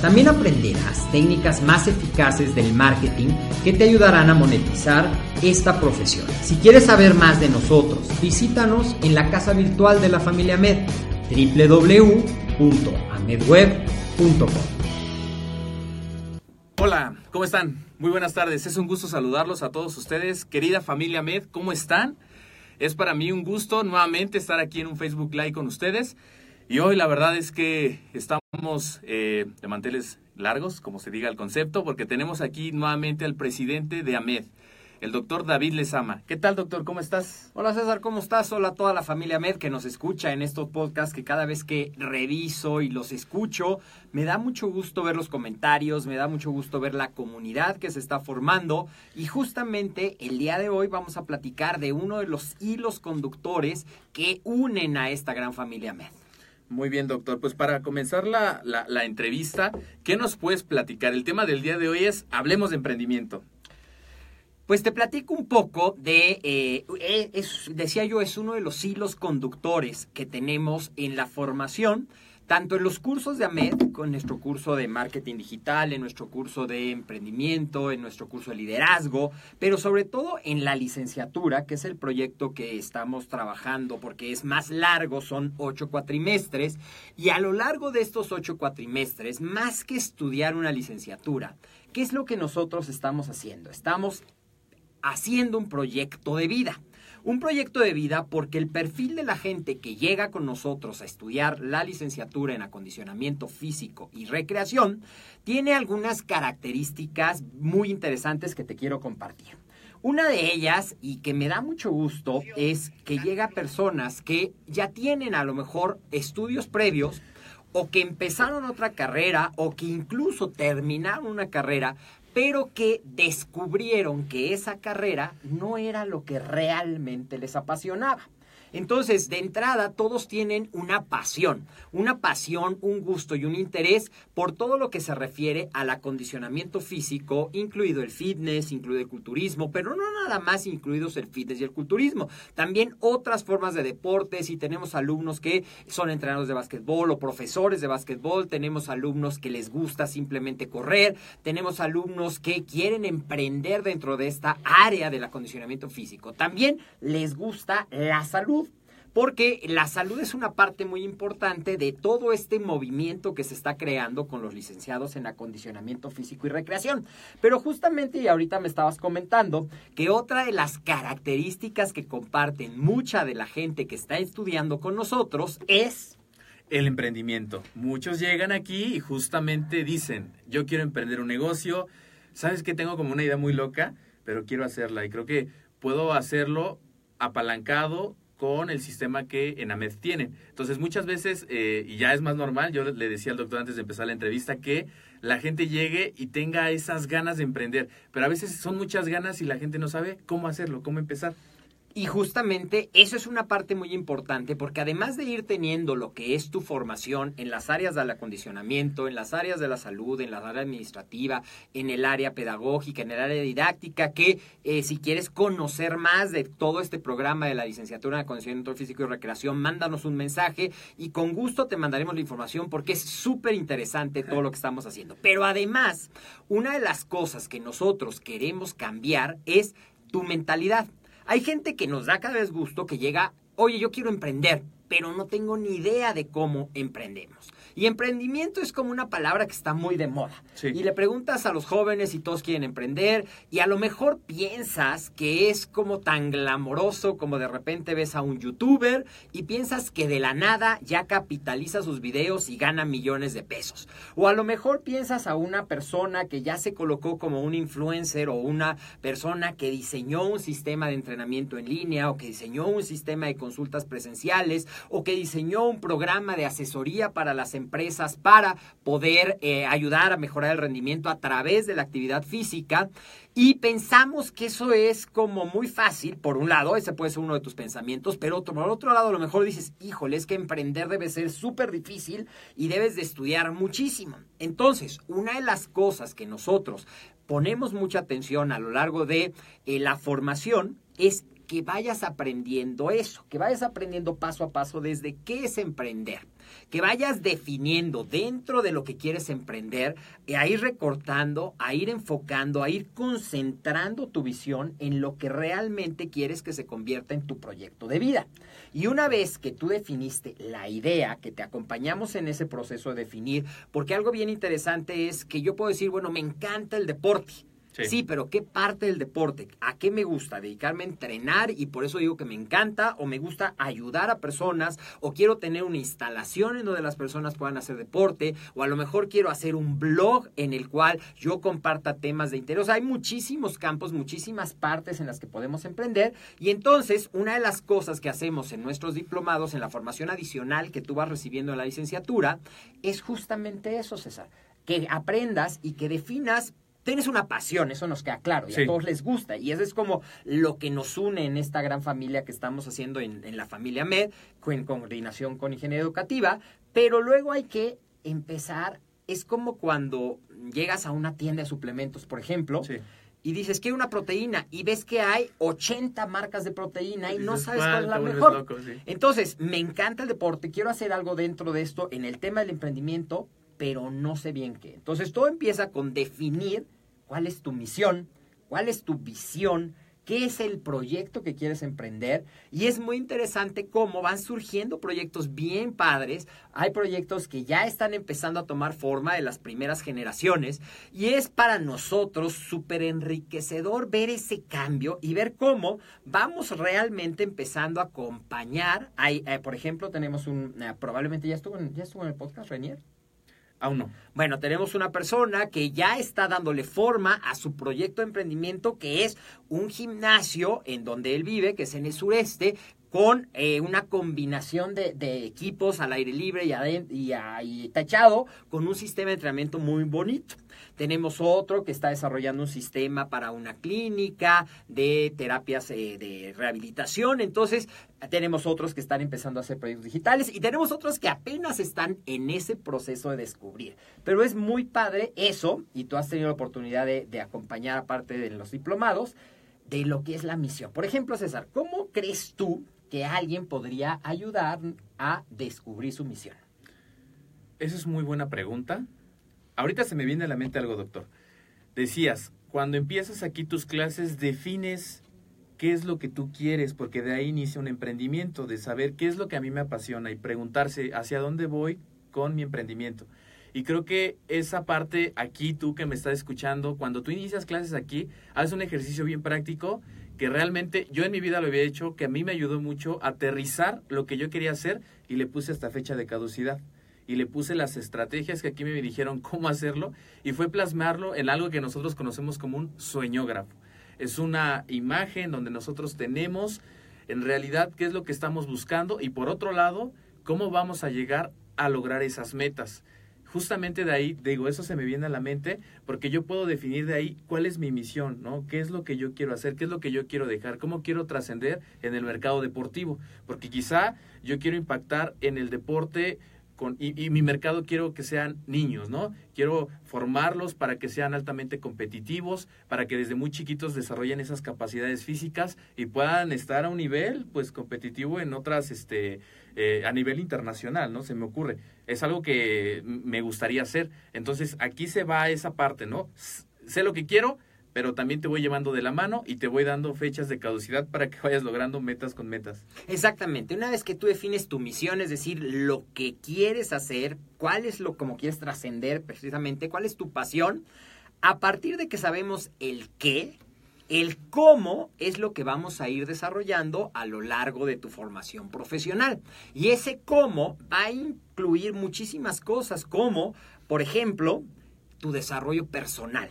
También aprenderás técnicas más eficaces del marketing que te ayudarán a monetizar esta profesión. Si quieres saber más de nosotros, visítanos en la casa virtual de la familia Med, www.amedweb.com. Hola, ¿cómo están? Muy buenas tardes. Es un gusto saludarlos a todos ustedes. Querida familia Med, ¿cómo están? Es para mí un gusto nuevamente estar aquí en un Facebook Live con ustedes. Y hoy la verdad es que estamos eh, de manteles largos, como se diga el concepto, porque tenemos aquí nuevamente al presidente de AMED, el doctor David Lezama. ¿Qué tal, doctor? ¿Cómo estás? Hola, César, ¿cómo estás? Hola a toda la familia Med que nos escucha en estos podcasts que cada vez que reviso y los escucho, me da mucho gusto ver los comentarios, me da mucho gusto ver la comunidad que se está formando y justamente el día de hoy vamos a platicar de uno de los hilos conductores que unen a esta gran familia Med. Muy bien, doctor. Pues para comenzar la, la entrevista, ¿qué nos puedes platicar? El tema del día de hoy es Hablemos de emprendimiento. Pues te platico un poco de, eh, es, decía yo, es uno de los hilos conductores que tenemos en la formación, tanto en los cursos de AMED, con nuestro curso de marketing digital, en nuestro curso de emprendimiento, en nuestro curso de liderazgo, pero sobre todo en la licenciatura, que es el proyecto que estamos trabajando porque es más largo, son ocho cuatrimestres, y a lo largo de estos ocho cuatrimestres, más que estudiar una licenciatura, ¿qué es lo que nosotros estamos haciendo? Estamos haciendo un proyecto de vida. Un proyecto de vida porque el perfil de la gente que llega con nosotros a estudiar la licenciatura en acondicionamiento físico y recreación tiene algunas características muy interesantes que te quiero compartir. Una de ellas, y que me da mucho gusto, es que llega personas que ya tienen a lo mejor estudios previos o que empezaron otra carrera o que incluso terminaron una carrera, pero que descubrieron que esa carrera no era lo que realmente les apasionaba. Entonces, de entrada, todos tienen una pasión, una pasión, un gusto y un interés por todo lo que se refiere al acondicionamiento físico, incluido el fitness, incluido el culturismo, pero no nada más incluidos el fitness y el culturismo. También otras formas de deportes y tenemos alumnos que son entrenadores de básquetbol o profesores de básquetbol, tenemos alumnos que les gusta simplemente correr, tenemos alumnos que quieren emprender dentro de esta área del acondicionamiento físico. También les gusta la salud porque la salud es una parte muy importante de todo este movimiento que se está creando con los licenciados en acondicionamiento físico y recreación. Pero justamente, y ahorita me estabas comentando, que otra de las características que comparten mucha de la gente que está estudiando con nosotros es... El emprendimiento. Muchos llegan aquí y justamente dicen, yo quiero emprender un negocio, sabes que tengo como una idea muy loca, pero quiero hacerla y creo que puedo hacerlo apalancado con el sistema que en AMED tiene. Entonces, muchas veces, eh, y ya es más normal, yo le decía al doctor antes de empezar la entrevista, que la gente llegue y tenga esas ganas de emprender, pero a veces son muchas ganas y la gente no sabe cómo hacerlo, cómo empezar. Y justamente eso es una parte muy importante porque además de ir teniendo lo que es tu formación en las áreas del acondicionamiento, en las áreas de la salud, en la área administrativa, en el área pedagógica, en el área didáctica, que eh, si quieres conocer más de todo este programa de la licenciatura en acondicionamiento físico y recreación, mándanos un mensaje y con gusto te mandaremos la información porque es súper interesante todo lo que estamos haciendo. Pero además, una de las cosas que nosotros queremos cambiar es tu mentalidad. Hay gente que nos da cada vez gusto que llega, oye, yo quiero emprender, pero no tengo ni idea de cómo emprendemos. Y emprendimiento es como una palabra que está muy de moda. Y le preguntas a los jóvenes si todos quieren emprender y a lo mejor piensas que es como tan glamoroso como de repente ves a un youtuber y piensas que de la nada ya capitaliza sus videos y gana millones de pesos. O a lo mejor piensas a una persona que ya se colocó como un influencer o una persona que diseñó un sistema de entrenamiento en línea o que diseñó un sistema de consultas presenciales o que diseñó un programa de asesoría para las empresas empresas para poder eh, ayudar a mejorar el rendimiento a través de la actividad física. Y pensamos que eso es como muy fácil, por un lado, ese puede ser uno de tus pensamientos, pero por otro lado a lo mejor dices, híjole, es que emprender debe ser súper difícil y debes de estudiar muchísimo. Entonces, una de las cosas que nosotros ponemos mucha atención a lo largo de eh, la formación es que vayas aprendiendo eso, que vayas aprendiendo paso a paso desde qué es emprender que vayas definiendo dentro de lo que quieres emprender, eh, a ir recortando, a ir enfocando, a ir concentrando tu visión en lo que realmente quieres que se convierta en tu proyecto de vida. Y una vez que tú definiste la idea, que te acompañamos en ese proceso de definir, porque algo bien interesante es que yo puedo decir, bueno, me encanta el deporte Sí. pero ¿qué parte del deporte? ¿A qué me gusta? ¿Dedicarme a entrenar y por eso digo que me encanta? ¿O me gusta ayudar a personas? ¿O quiero tener una instalación en donde las personas puedan hacer deporte? ¿O a lo mejor quiero hacer un blog en el cual yo comparta temas de interés? O sea, hay muchísimos campos, muchísimas partes en las que podemos emprender. Y entonces, una de las cosas que hacemos en nuestros diplomados, en la formación adicional que tú vas recibiendo en la licenciatura, es justamente eso, César. Que aprendas y que definas tienes una pasión, eso nos queda claro, y a todos les gusta. Y eso es como lo que nos une en esta gran familia que estamos haciendo en, la familia MED, en coordinación con ingeniería educativa. Pero luego hay que empezar, es como cuando llegas a una tienda de suplementos, por ejemplo. Y dices, quiero una proteína. Y ves que hay 80 marcas de proteína y, no sabes cuál es la mejor. Entonces, me encanta el deporte, quiero hacer algo dentro de esto en el tema del emprendimiento, pero no sé bien qué. Entonces, todo empieza con definir cuál es tu misión, cuál es tu visión, qué es el proyecto que quieres emprender. Y es muy interesante cómo van surgiendo proyectos bien padres. Hay proyectos que ya están empezando a tomar forma de las primeras generaciones. Y es para nosotros súper enriquecedor ver ese cambio y ver cómo vamos realmente empezando a acompañar. Hay, eh, por ejemplo, tenemos un, eh, probablemente ya estuvo, en, ya estuvo en el podcast, Renier. Aún no. Bueno, tenemos una persona que ya está dándole forma a su proyecto de emprendimiento, que es un gimnasio en donde él vive, que es en el sureste, con eh, una combinación de, equipos al aire libre y, y, tachado, con un sistema de entrenamiento muy bonito. Tenemos otro que está desarrollando un sistema para una clínica de terapias eh, de rehabilitación. Entonces, tenemos otros que están empezando a hacer proyectos digitales y tenemos otros que apenas están en ese proceso de descubrir. Pero es muy padre eso, y tú has tenido la oportunidad de acompañar, aparte de los diplomados, de lo que es la misión. Por ejemplo, César, ¿cómo crees tú que alguien podría ayudar a descubrir su misión? Esa es muy buena pregunta. Ahorita se me viene a la mente algo, doctor. Decías, cuando empiezas aquí tus clases, defines qué es lo que tú quieres, porque de ahí inicia un emprendimiento, de saber qué es lo que a mí me apasiona y preguntarse hacia dónde voy con mi emprendimiento. Y creo que esa parte aquí, tú que me estás escuchando, cuando tú inicias clases aquí, haces un ejercicio bien práctico que realmente yo en mi vida lo había hecho, que a mí me ayudó mucho a aterrizar lo que yo quería hacer y le puse hasta fecha de caducidad. Y le puse las estrategias que aquí me dijeron cómo hacerlo y fue plasmarlo en algo que nosotros conocemos como un sueñógrafo. Es una imagen donde nosotros tenemos en realidad qué es lo que estamos buscando y por otro lado, cómo vamos a llegar a lograr esas metas justamente de ahí, digo, eso se me viene a la mente porque yo puedo definir de ahí cuál es mi misión, ¿no? ¿Qué es lo que yo quiero hacer? ¿Qué es lo que yo quiero dejar? ¿Cómo quiero trascender en el mercado deportivo? Porque quizá yo quiero impactar en el deporte con, y, y, mi mercado quiero que sean niños, ¿no? Quiero formarlos para que sean altamente competitivos, para que desde muy chiquitos desarrollen esas capacidades físicas y puedan estar a un nivel, pues, competitivo en otras, este, eh, a nivel internacional, ¿no? Se me ocurre. Es algo que me gustaría hacer. Entonces, aquí se va esa parte, ¿no? Sé lo que quiero, pero también te voy llevando de la mano y te voy dando fechas de caducidad para que vayas logrando metas con metas. Exactamente. Una vez que tú defines tu misión, es decir, lo que quieres hacer, cuál es lo como quieres trascender precisamente, cuál es tu pasión, a partir de que sabemos el qué, el cómo es lo que vamos a ir desarrollando a lo largo de tu formación profesional. Y ese cómo va a incluir muchísimas cosas, como, por ejemplo, tu desarrollo personal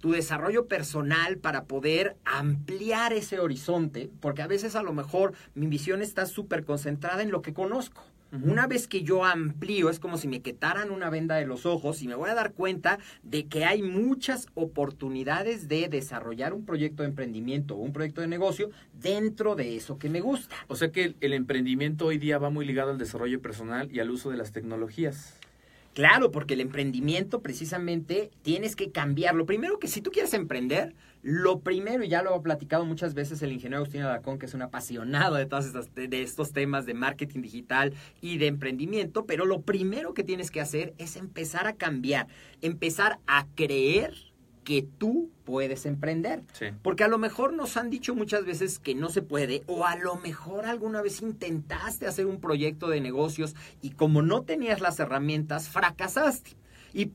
tu desarrollo personal para poder ampliar ese horizonte, porque a veces a lo mejor mi visión está súper concentrada en lo que conozco. Una vez que yo amplío, es como si me quitaran una venda de los ojos y me voy a dar cuenta de que hay muchas oportunidades de desarrollar un proyecto de emprendimiento o un proyecto de negocio dentro de eso que me gusta. O sea que el emprendimiento hoy día va muy ligado al desarrollo personal y al uso de las tecnologías. Claro, porque el emprendimiento precisamente tienes que cambiar. Lo primero que si tú quieres emprender, lo primero, y ya lo ha platicado muchas veces el ingeniero Agustín Alacón, que es un apasionado de todos de estos temas de marketing digital y de emprendimiento, pero lo primero que tienes que hacer es empezar a cambiar, empezar a creer que tú puedes emprender. Porque a lo mejor nos han dicho muchas veces que no se puede, o a lo mejor alguna vez intentaste hacer un proyecto de negocios y como no tenías las herramientas, fracasaste. Y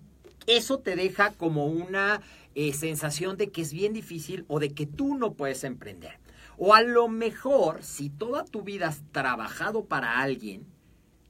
eso te deja como una eh, sensación de que es bien difícil o de que tú no puedes emprender. O a lo mejor, si toda tu vida has trabajado para alguien,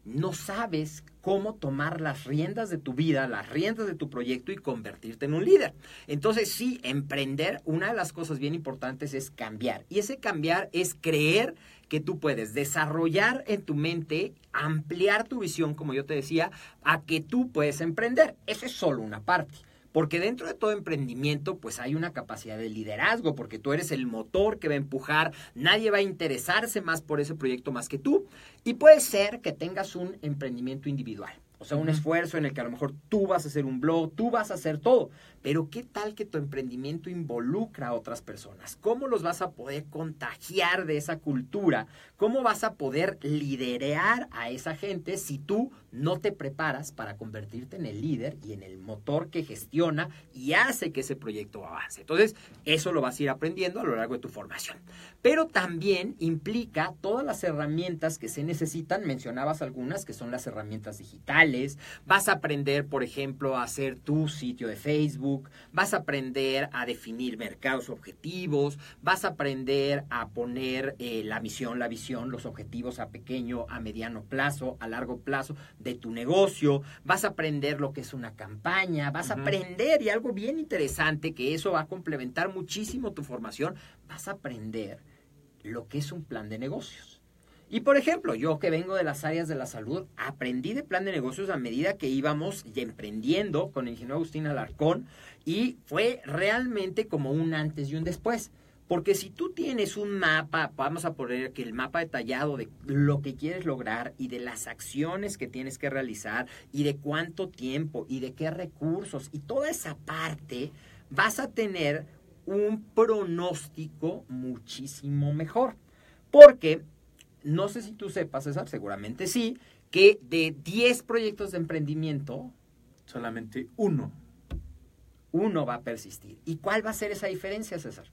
no sabes cómo tomar las riendas de tu vida, las riendas de tu proyecto y convertirte en un líder. Entonces, sí, emprender, una de las cosas bien importantes es cambiar. Y ese cambiar es creer que tú puedes desarrollar en tu mente, ampliar tu visión, como yo te decía, a que tú puedes emprender. Esa es solo una parte. Porque dentro de todo emprendimiento, pues hay una capacidad de liderazgo, porque tú eres el motor que va a empujar, nadie va a interesarse más por ese proyecto más que tú. Y puede ser que tengas un emprendimiento individual. O sea, un esfuerzo en el que a lo mejor tú vas a hacer un blog, tú vas a hacer todo. Pero ¿qué tal que tu emprendimiento involucra a otras personas? ¿Cómo los vas a poder contagiar de esa cultura? ¿Cómo vas a poder liderar a esa gente si tú no te preparas para convertirte en el líder y en el motor que gestiona y hace que ese proyecto avance? Entonces, eso lo vas a ir aprendiendo a lo largo de tu formación. Pero también implica todas las herramientas que se necesitan. Mencionabas algunas que son las herramientas digitales. Vas a aprender, por ejemplo, a hacer tu sitio de Facebook. Vas a aprender a definir mercados objetivos. Vas a aprender a poner eh, la misión, la visión, los objetivos a pequeño, a mediano plazo, a largo plazo de tu negocio, vas a aprender lo que es una campaña, vas a aprender, y algo bien interesante, que eso va a complementar muchísimo tu formación, vas a aprender lo que es un plan de negocios. Y por ejemplo, yo que vengo de las áreas de la salud, aprendí de plan de negocios a medida que íbamos emprendiendo con el ingeniero Agustín Alarcón y fue realmente como un antes y un después. Porque si tú tienes un mapa, vamos a poner que el mapa detallado de lo que quieres lograr y de las acciones que tienes que realizar y de cuánto tiempo y de qué recursos y toda esa parte, vas a tener un pronóstico muchísimo mejor. Porque, no sé si tú sepas, César, seguramente sí, que de 10 proyectos de emprendimiento, solamente uno. Uno va a persistir. ¿Y cuál va a ser esa diferencia, César?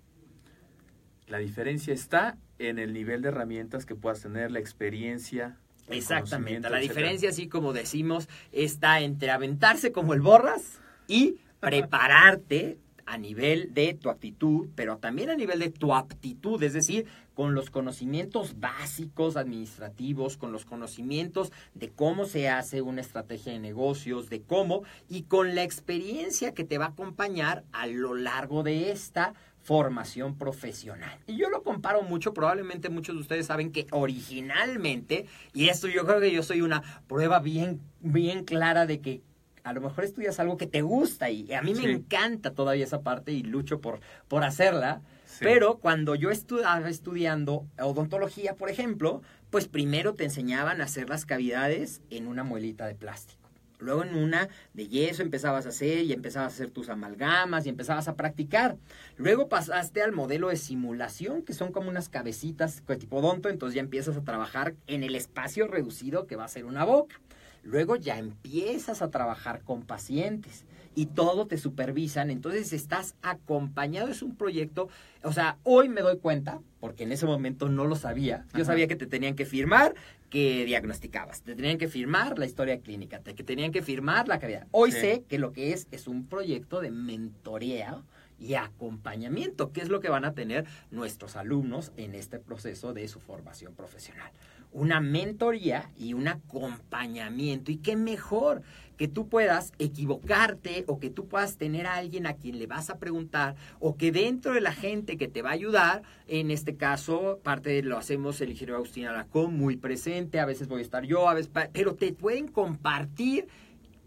La diferencia está en el nivel de herramientas que puedas tener, la experiencia. Exactamente. La diferencia, así como decimos, está entre aventarse como el borras y prepararte a nivel de tu actitud, pero también a nivel de tu aptitud, es decir, con los conocimientos básicos administrativos, con los conocimientos de cómo se hace una estrategia de negocios, de cómo, y con la experiencia que te va a acompañar a lo largo de esta formación profesional. Y yo lo comparo mucho, probablemente muchos de ustedes saben que originalmente, y esto yo creo que yo soy una prueba bien, bien clara de que a lo mejor estudias algo que te gusta y a mí me encanta todavía esa parte y lucho por, por hacerla. Pero cuando yo estaba estudiando odontología, por ejemplo, pues primero te enseñaban a hacer las cavidades en una muelita de plástico. Luego en una de yeso empezabas a hacer y empezabas a hacer tus amalgamas y empezabas a practicar. Luego pasaste al modelo de simulación, que son como unas cabecitas tipo odonto, entonces ya empiezas a trabajar en el espacio reducido que va a ser una boca. Luego ya empiezas a trabajar con pacientes y todo te supervisan, entonces estás acompañado, es un proyecto, o sea, hoy me doy cuenta, porque en ese momento no lo sabía, yo sabía que te tenían que firmar que diagnosticabas, te tenían que firmar la historia clínica, te, que tenían que firmar la calidad. Hoy sé que lo que es es un proyecto de mentoría y acompañamiento, que es lo que van a tener nuestros alumnos en este proceso de su formación profesional. Una mentoría y un acompañamiento. Y qué mejor que tú puedas equivocarte o que tú puedas tener a alguien a quien le vas a preguntar o que dentro de la gente que te va a ayudar, en este caso, parte de lo hacemos el ingeniero Agustín Alacón, muy presente, a veces voy a estar yo, a veces, pero te pueden compartir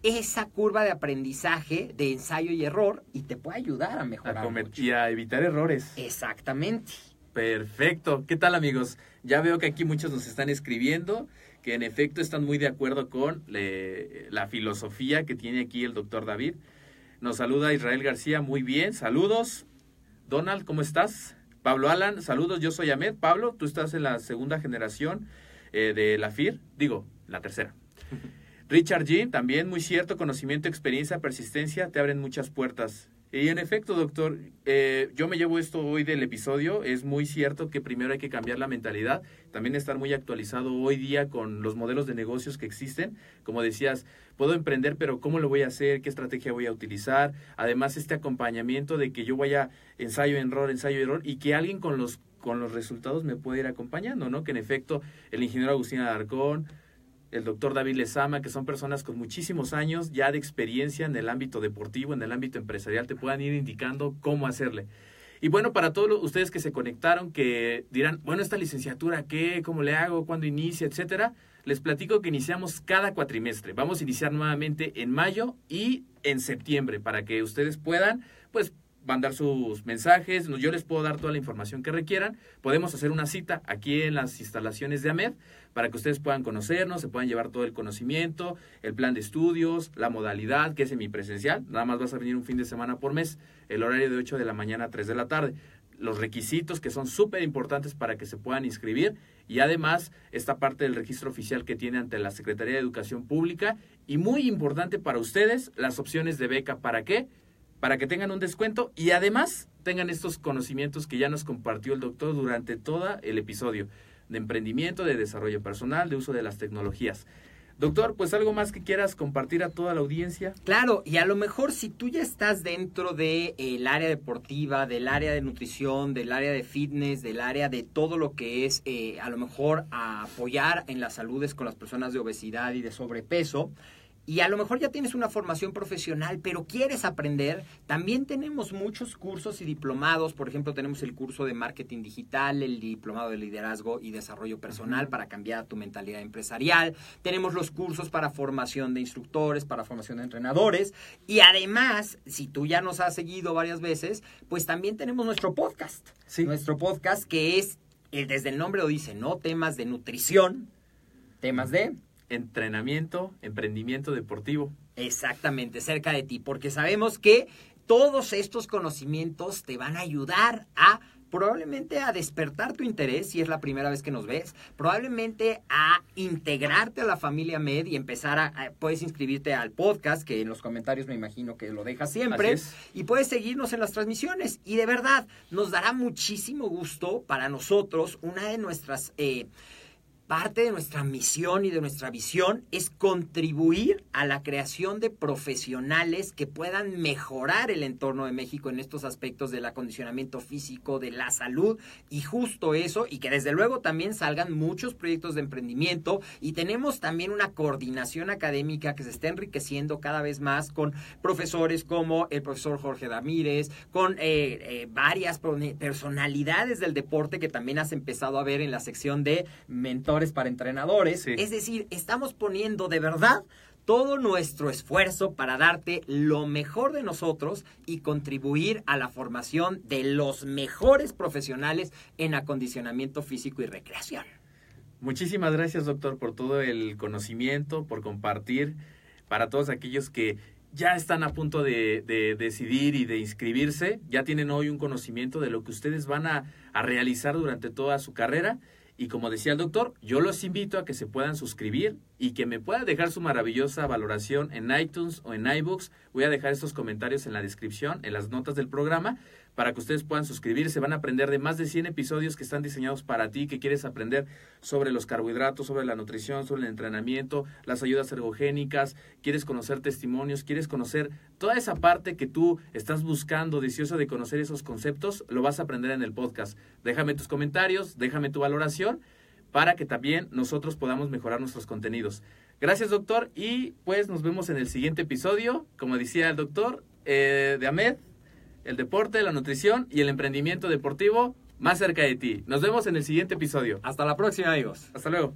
esa curva de aprendizaje de ensayo y error y te puede ayudar a mejorar. y a evitar errores. Exactamente. Perfecto. ¿Qué tal amigos? Ya veo que aquí muchos nos están escribiendo que en efecto están muy de acuerdo con la filosofía que tiene aquí el doctor David. Nos saluda Israel García, muy bien, saludos. Donald, ¿cómo estás? Pablo Alan, saludos, yo soy Ahmed. Pablo, tú estás en la segunda generación eh, de la FIR, digo, la tercera. Richard G., también muy cierto, conocimiento, experiencia, persistencia, te abren muchas puertas. Y en efecto, doctor, eh, yo me llevo esto hoy del episodio. Es muy cierto que primero hay que cambiar la mentalidad, también estar muy actualizado hoy día con los modelos de negocios que existen. Como decías, puedo emprender, pero ¿cómo lo voy a hacer? ¿Qué estrategia voy a utilizar? Además, este acompañamiento de que yo vaya ensayo, error, ensayo, error, y que alguien con los, con los resultados me pueda ir acompañando, ¿no? Que en efecto, el ingeniero Agustín Alarcón, el doctor David Lezama, que son personas con muchísimos años ya de experiencia en el ámbito deportivo, en el ámbito empresarial, te puedan ir indicando cómo hacerle. Y bueno, para todos ustedes que se conectaron, que dirán, bueno, esta licenciatura, ¿qué? ¿Cómo le hago? ¿Cuándo inicia? Etcétera. Les platico que iniciamos cada cuatrimestre. Vamos a iniciar nuevamente en mayo y en septiembre para que ustedes puedan, pues, mandar sus mensajes, yo les puedo dar toda la información que requieran. Podemos hacer una cita aquí en las instalaciones de AMED para que ustedes puedan conocernos, se puedan llevar todo el conocimiento, el plan de estudios, la modalidad, que es semipresencial. Nada más vas a venir un fin de semana por mes, el horario de 8 de la mañana a 3 de la tarde. Los requisitos que son súper importantes para que se puedan inscribir y además esta parte del registro oficial que tiene ante la Secretaría de Educación Pública y muy importante para ustedes las opciones de beca. ¿Para qué? Para que tengan un descuento y además tengan estos conocimientos que ya nos compartió el doctor durante todo el episodio de emprendimiento, de desarrollo personal, de uso de las tecnologías. Doctor, pues algo más que quieras compartir a toda la audiencia. Claro, y a lo mejor si tú ya estás dentro del de, área deportiva, del área de nutrición, del área de fitness, del área de todo lo que es eh, a lo mejor apoyar en las saludes con las personas de obesidad y de sobrepeso, y a lo mejor ya tienes una formación profesional, pero quieres aprender, también tenemos muchos cursos y diplomados. Por ejemplo, tenemos el curso de marketing digital, el diplomado de liderazgo y desarrollo personal para cambiar tu mentalidad empresarial. Tenemos los cursos para formación de instructores, para formación de entrenadores. Y además, si tú ya nos has seguido varias veces, pues también tenemos nuestro podcast. Nuestro podcast que es, eh, desde el nombre lo dice, ¿no? Temas de nutrición, temas de entrenamiento, emprendimiento deportivo. Exactamente, cerca de ti, porque sabemos que todos estos conocimientos te van a ayudar a probablemente a despertar tu interés si es la primera vez que nos ves, probablemente a integrarte a la familia Med y empezar a, puedes inscribirte al podcast, que en los comentarios me imagino que lo dejas siempre, y puedes seguirnos en las transmisiones. Y de verdad, nos dará muchísimo gusto para nosotros, una de nuestras... Eh, parte de nuestra misión y de nuestra visión es contribuir a la creación de profesionales que puedan mejorar el entorno de México en estos aspectos del acondicionamiento físico, de la salud y justo eso, y que desde luego también salgan muchos proyectos de emprendimiento y tenemos también una coordinación académica que se está enriqueciendo cada vez más con profesores como el profesor Jorge Damírez, con eh, eh, varias personalidades del deporte que también has empezado a ver en la sección de para entrenadores. Es decir, estamos poniendo de verdad todo nuestro esfuerzo para darte lo mejor de nosotros y contribuir a la formación de los mejores profesionales en acondicionamiento físico y recreación. Muchísimas gracias, doctor, por todo el conocimiento, por compartir para todos aquellos que ya están a punto de, decidir y de inscribirse, ya tienen hoy un conocimiento de lo que ustedes van a realizar durante toda su carrera Y como decía el doctor, yo los invito a que se puedan suscribir y que me puedan dejar su maravillosa valoración en iTunes o en iBooks. Voy a dejar estos comentarios en la descripción, en las notas del programa, para que ustedes puedan suscribirse. Van a aprender de más de 100 episodios que están diseñados para ti, que quieres aprender sobre los carbohidratos, sobre la nutrición, sobre el entrenamiento, las ayudas ergogénicas, quieres conocer testimonios, quieres conocer toda esa parte que tú estás buscando, deseoso de conocer esos conceptos, lo vas a aprender en el podcast. Déjame tus comentarios, déjame tu valoración para que también nosotros podamos mejorar nuestros contenidos. Gracias, doctor, y pues nos vemos en el siguiente episodio, como decía el doctor, eh, de AMED, el deporte, la nutrición y el emprendimiento deportivo más cerca de ti. Nos vemos en el siguiente episodio. Hasta la próxima, amigos. Hasta luego.